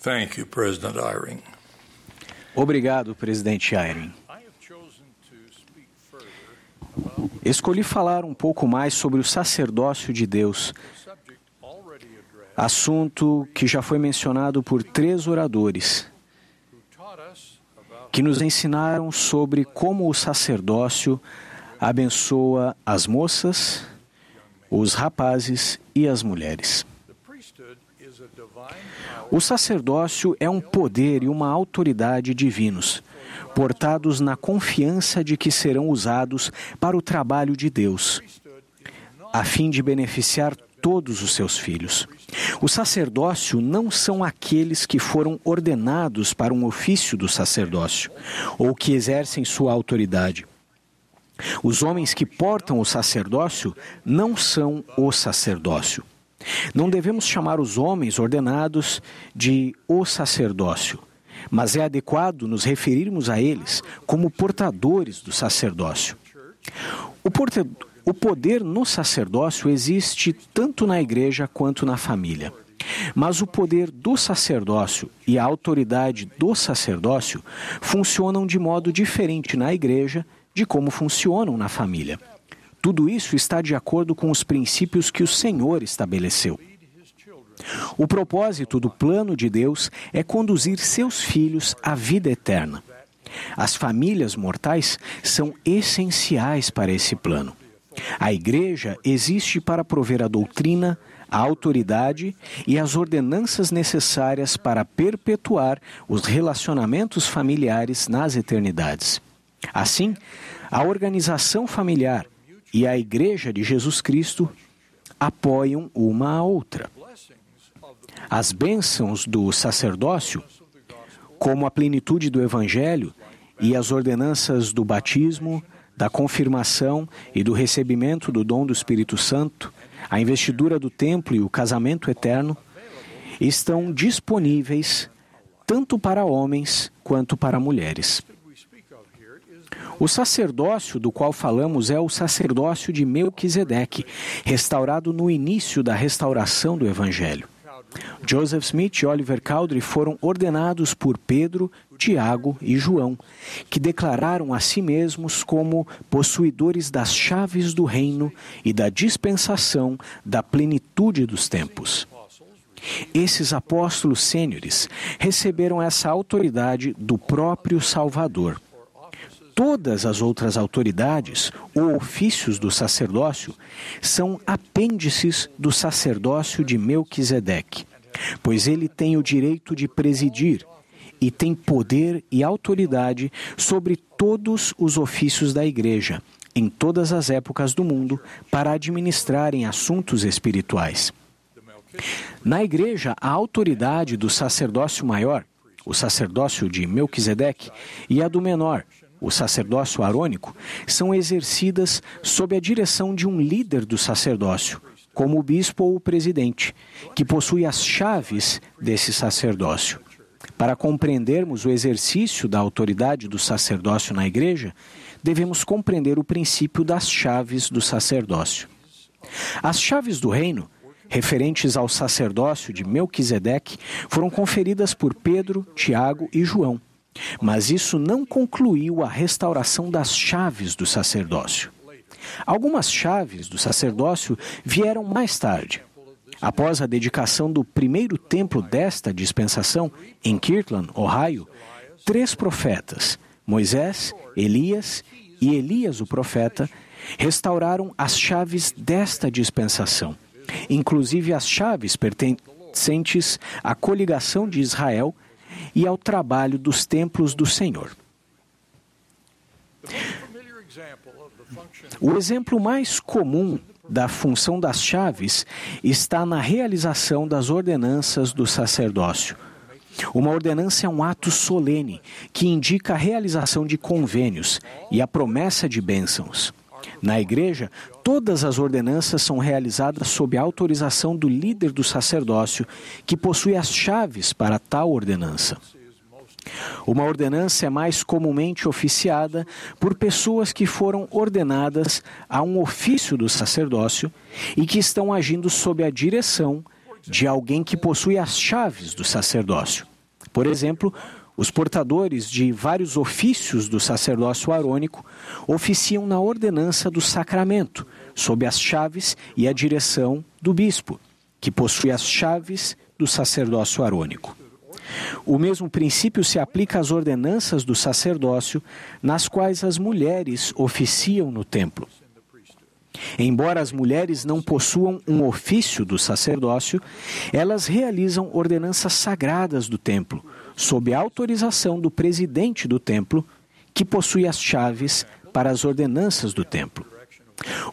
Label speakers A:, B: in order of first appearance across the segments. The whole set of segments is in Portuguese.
A: Thank you, President Eyring.
B: Obrigado, presidente Eyring. Escolhi falar um pouco mais sobre o sacerdócio de Deus, assunto que já foi mencionado por três oradores, que nos ensinaram sobre como o sacerdócio abençoa as moças, os rapazes e as mulheres. O sacerdócio é um poder e uma autoridade divinos, portados na confiança de que serão usados para o trabalho de Deus, a fim de beneficiar todos os seus filhos. O sacerdócio não são aqueles que foram ordenados para um ofício do sacerdócio ou que exercem sua autoridade. Os homens que portam o sacerdócio não são o sacerdócio. Não devemos chamar os homens ordenados de o sacerdócio, mas é adequado nos referirmos a eles como portadores do sacerdócio. O, o poder no sacerdócio existe tanto na igreja quanto na família. Mas o poder do sacerdócio e a autoridade do sacerdócio funcionam de modo diferente na igreja de como funcionam na família. Tudo isso está de acordo com os princípios que o Senhor estabeleceu. O propósito do plano de Deus é conduzir seus filhos à vida eterna. As famílias mortais são essenciais para esse plano. A igreja existe para prover a doutrina, a autoridade e as ordenanças necessárias para perpetuar os relacionamentos familiares nas eternidades. Assim, a organização familiar e a Igreja de Jesus Cristo apoiam uma a outra. As bênçãos do sacerdócio, como a plenitude do Evangelho e as ordenanças do batismo, da confirmação e do recebimento do dom do Espírito Santo, a investidura do templo e o casamento eterno, estão disponíveis tanto para homens quanto para mulheres. O sacerdócio do qual falamos é o sacerdócio de Melquisedeque, restaurado no início da restauração do Evangelho. Joseph Smith e Oliver Cowdery foram ordenados por Pedro, Tiago e João, que declararam a si mesmos como possuidores das chaves do reino e da dispensação da plenitude dos tempos. Esses apóstolos sêniores receberam essa autoridade do próprio Salvador todas as outras autoridades ou ofícios do sacerdócio são apêndices do sacerdócio de Melquisedeque, pois ele tem o direito de presidir e tem poder e autoridade sobre todos os ofícios da igreja, em todas as épocas do mundo, para administrarem assuntos espirituais. Na igreja, a autoridade do sacerdócio maior, o sacerdócio de Melquisedeque, e a do menor, o sacerdócio arônico, são exercidas sob a direção de um líder do sacerdócio, como o bispo ou o presidente, que possui as chaves desse sacerdócio. Para compreendermos o exercício da autoridade do sacerdócio na igreja, devemos compreender o princípio das chaves do sacerdócio. As chaves do reino, referentes ao sacerdócio de Melquisedeque, foram conferidas por Pedro, Tiago e João mas isso não concluiu a restauração das chaves do sacerdócio. Algumas chaves do sacerdócio vieram mais tarde. Após a dedicação do primeiro templo desta dispensação, em Kirtland, Ohio, três profetas, Moisés, Elias e Elias o profeta, restauraram as chaves desta dispensação, inclusive as chaves pertencentes à coligação de Israel e ao trabalho dos templos do Senhor. O exemplo mais comum da função das chaves está na realização das ordenanças do sacerdócio. Uma ordenança é um ato solene que indica a realização de convênios e a promessa de bênçãos. Na igreja, todas as ordenanças são realizadas sob a autorização do líder do sacerdócio, que possui as chaves para tal ordenança. Uma ordenança é mais comumente oficiada por pessoas que foram ordenadas a um ofício do sacerdócio e que estão agindo sob a direção de alguém que possui as chaves do sacerdócio. Por exemplo, os portadores de vários ofícios do sacerdócio arônico oficiam na ordenança do sacramento, sob as chaves e a direção do bispo, que possui as chaves do sacerdócio arônico. O mesmo princípio se aplica às ordenanças do sacerdócio, nas quais as mulheres oficiam no templo. Embora as mulheres não possuam um ofício do sacerdócio, elas realizam ordenanças sagradas do templo, sob a autorização do presidente do templo, que possui as chaves para as ordenanças do templo.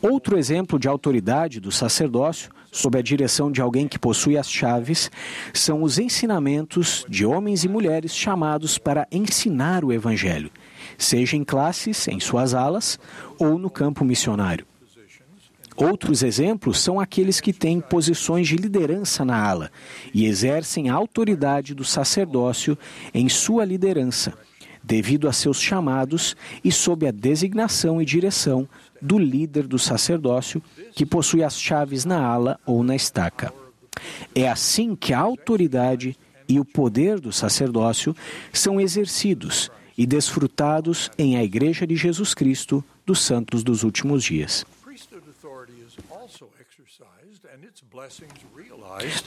B: Outro exemplo de autoridade do sacerdócio, sob a direção de alguém que possui as chaves, são os ensinamentos de homens e mulheres chamados para ensinar o Evangelho, seja em classes, em suas alas ou no campo missionário. Outros exemplos são aqueles que têm posições de liderança na ala e exercem a autoridade do sacerdócio em sua liderança, devido a seus chamados e sob a designação e direção do líder do sacerdócio, que possui as chaves na ala ou na estaca. É assim que a autoridade e o poder do sacerdócio são exercidos e desfrutados em a Igreja de Jesus Cristo dos Santos dos Últimos Dias.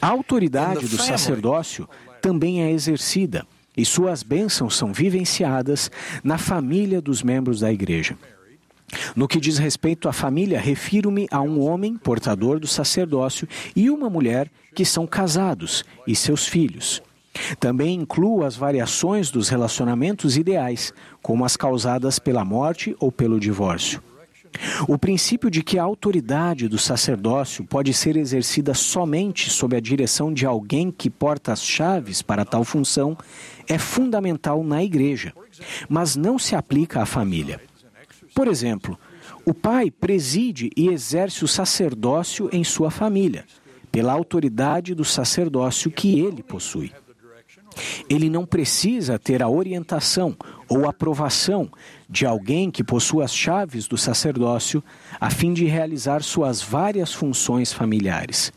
B: A autoridade do sacerdócio também é exercida e suas bênçãos são vivenciadas na família dos membros da igreja. No que diz respeito à família, refiro-me a um homem portador do sacerdócio e uma mulher que são casados e seus filhos. Também incluo as variações dos relacionamentos ideais, como as causadas pela morte ou pelo divórcio. O princípio de que a autoridade do sacerdócio pode ser exercida somente sob a direção de alguém que porta as chaves para tal função é fundamental na igreja, mas não se aplica à família. Por exemplo, o pai preside e exerce o sacerdócio em sua família, pela autoridade do sacerdócio que ele possui. Ele não precisa ter a orientação ou aprovação de alguém que possua as chaves do sacerdócio a fim de realizar suas várias funções familiares.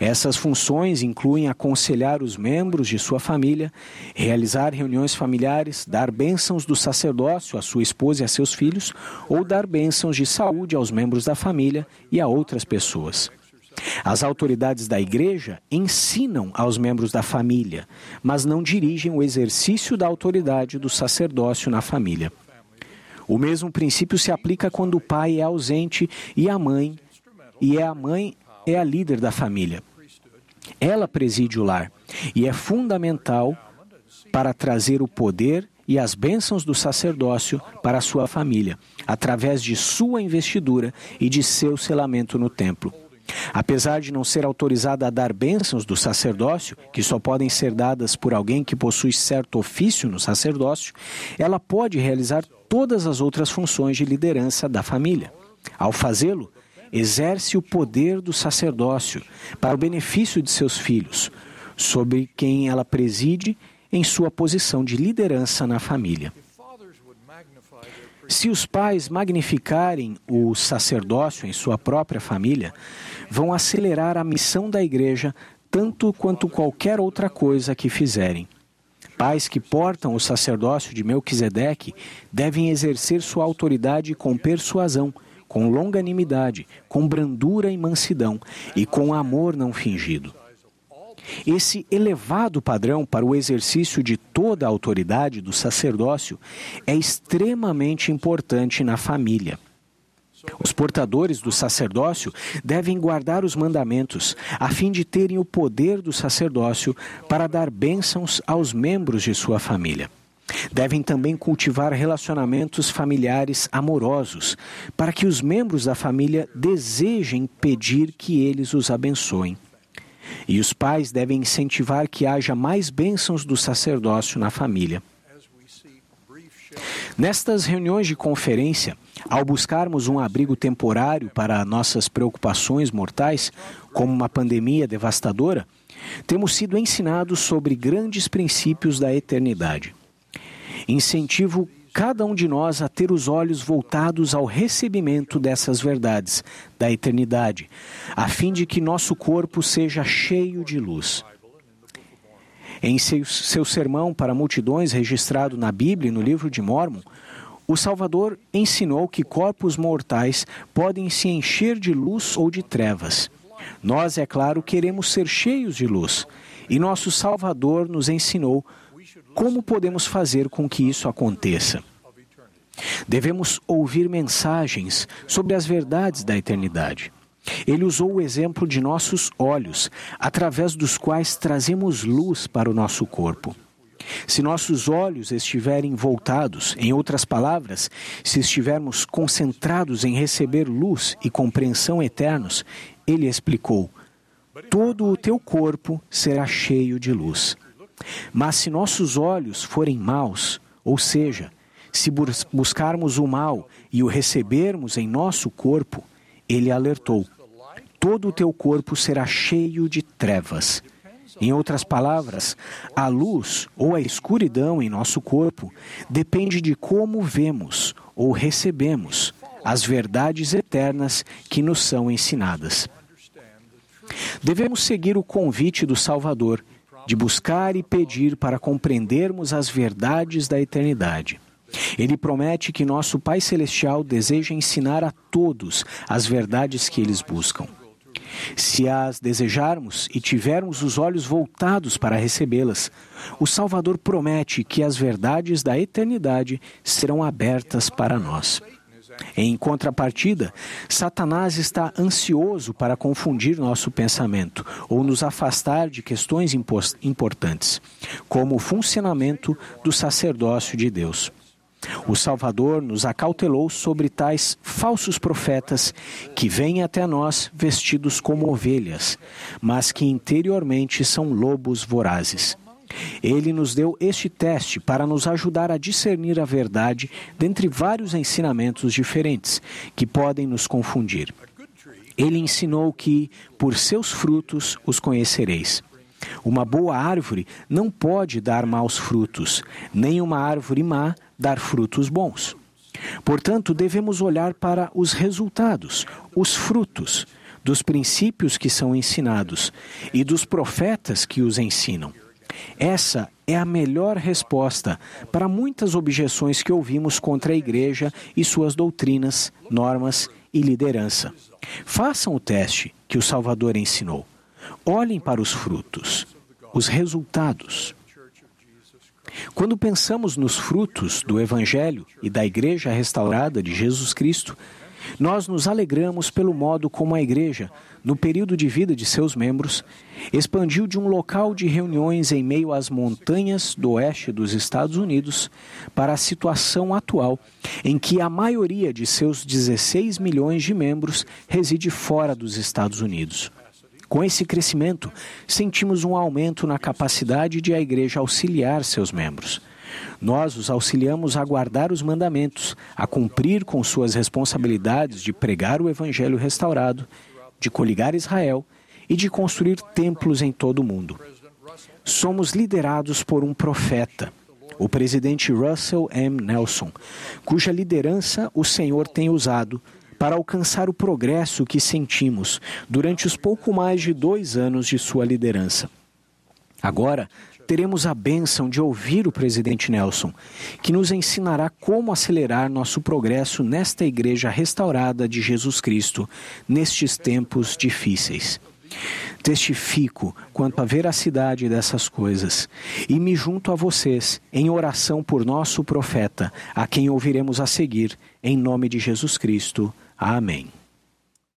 B: Essas funções incluem aconselhar os membros de sua família, realizar reuniões familiares, dar bênçãos do sacerdócio à sua esposa e a seus filhos, ou dar bênçãos de saúde aos membros da família e a outras pessoas. As autoridades da igreja ensinam aos membros da família, mas não dirigem o exercício da autoridade do sacerdócio na família. O mesmo princípio se aplica quando o pai é ausente e a mãe, e é a mãe é a líder da família. Ela preside o lar e é fundamental para trazer o poder e as bênçãos do sacerdócio para a sua família, através de sua investidura e de seu selamento no templo. Apesar de não ser autorizada a dar bênçãos do sacerdócio, que só podem ser dadas por alguém que possui certo ofício no sacerdócio, ela pode realizar todas as outras funções de liderança da família. Ao fazê-lo, exerce o poder do sacerdócio para o benefício de seus filhos, sobre quem ela preside em sua posição de liderança na família. Se os pais magnificarem o sacerdócio em sua própria família, vão acelerar a missão da igreja tanto quanto qualquer outra coisa que fizerem. Pais que portam o sacerdócio de Melquisedeque devem exercer sua autoridade com persuasão, com longanimidade, com brandura e mansidão e com amor não fingido. Esse elevado padrão para o exercício de toda a autoridade do sacerdócio é extremamente importante na família. Os portadores do sacerdócio devem guardar os mandamentos, a fim de terem o poder do sacerdócio para dar bênçãos aos membros de sua família. Devem também cultivar relacionamentos familiares amorosos, para que os membros da família desejem pedir que eles os abençoem. E os pais devem incentivar que haja mais bênçãos do sacerdócio na família. Nestas reuniões de conferência, ao buscarmos um abrigo temporário para nossas preocupações mortais, como uma pandemia devastadora, temos sido ensinados sobre grandes princípios da eternidade. Incentivo cada um de nós a ter os olhos voltados ao recebimento dessas verdades da eternidade, a fim de que nosso corpo seja cheio de luz. Em seu, seu sermão para multidões registrado na Bíblia e no livro de Mormon, o Salvador ensinou que corpos mortais podem se encher de luz ou de trevas. Nós, é claro, queremos ser cheios de luz, e nosso Salvador nos ensinou como podemos fazer com que isso aconteça. Devemos ouvir mensagens sobre as verdades da eternidade. Ele usou o exemplo de nossos olhos, através dos quais trazemos luz para o nosso corpo. Se nossos olhos estiverem voltados, em outras palavras, se estivermos concentrados em receber luz e compreensão eternos, ele explicou: todo o teu corpo será cheio de luz. Mas se nossos olhos forem maus, ou seja, se buscarmos o mal e o recebermos em nosso corpo, ele alertou: todo o teu corpo será cheio de trevas. Em outras palavras, a luz ou a escuridão em nosso corpo depende de como vemos ou recebemos as verdades eternas que nos são ensinadas. Devemos seguir o convite do Salvador de buscar e pedir para compreendermos as verdades da eternidade. Ele promete que nosso Pai Celestial deseja ensinar a todos as verdades que eles buscam. Se as desejarmos e tivermos os olhos voltados para recebê-las, o Salvador promete que as verdades da eternidade serão abertas para nós. Em contrapartida, Satanás está ansioso para confundir nosso pensamento ou nos afastar de questões importantes, como o funcionamento do sacerdócio de Deus. O Salvador nos acautelou sobre tais falsos profetas que vêm até nós vestidos como ovelhas, mas que interiormente são lobos vorazes. Ele nos deu este teste para nos ajudar a discernir a verdade dentre vários ensinamentos diferentes que podem nos confundir. Ele ensinou que, por seus frutos, os conhecereis. Uma boa árvore não pode dar maus frutos, nem uma árvore má dar frutos bons. Portanto, devemos olhar para os resultados, os frutos, dos princípios que são ensinados e dos profetas que os ensinam. Essa é a melhor resposta para muitas objeções que ouvimos contra a Igreja e suas doutrinas, normas e liderança. Façam o teste que o Salvador ensinou. Olhem para os frutos, os resultados. Quando pensamos nos frutos do Evangelho e da Igreja restaurada de Jesus Cristo, nós nos alegramos pelo modo como a Igreja, no período de vida de seus membros, expandiu de um local de reuniões em meio às montanhas do oeste dos Estados Unidos para a situação atual, em que a maioria de seus 16 milhões de membros reside fora dos Estados Unidos. Com esse crescimento, sentimos um aumento na capacidade de a igreja auxiliar seus membros. Nós os auxiliamos a guardar os mandamentos, a cumprir com suas responsabilidades de pregar o evangelho restaurado, de coligar Israel e de construir templos em todo o mundo. Somos liderados por um profeta, o presidente Russell M. Nelson, cuja liderança o Senhor tem usado para alcançar o progresso que sentimos durante os pouco mais de dois anos de sua liderança. Agora, teremos a bênção de ouvir o presidente Nelson, que nos ensinará como acelerar nosso progresso nesta igreja restaurada de Jesus Cristo nestes tempos difíceis. Testifico quanto à veracidade dessas coisas e me junto a vocês em oração por nosso profeta, a quem ouviremos a seguir, em nome de Jesus Cristo. Amém.